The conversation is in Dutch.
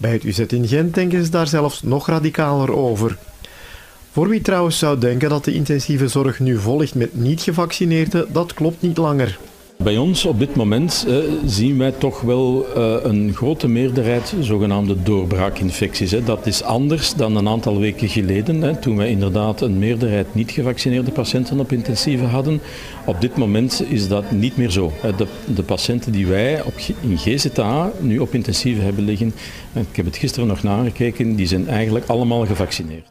Bij het UZ in Gent denken ze daar zelfs nog radicaler over. Voor wie trouwens zou denken dat de intensieve zorg nu volgt met niet-gevaccineerden, dat klopt niet langer. Bij ons op dit moment eh, zien wij toch wel eh, een grote meerderheid zogenaamde doorbraakinfecties. Hè. Dat is anders dan een aantal weken geleden, hè, toen wij inderdaad een meerderheid niet gevaccineerde patiënten op intensieve hadden. Op dit moment is dat niet meer zo. De, de patiënten die wij op, in GZA nu op intensieve hebben liggen, ik heb het gisteren nog nagekeken, die zijn eigenlijk allemaal gevaccineerd.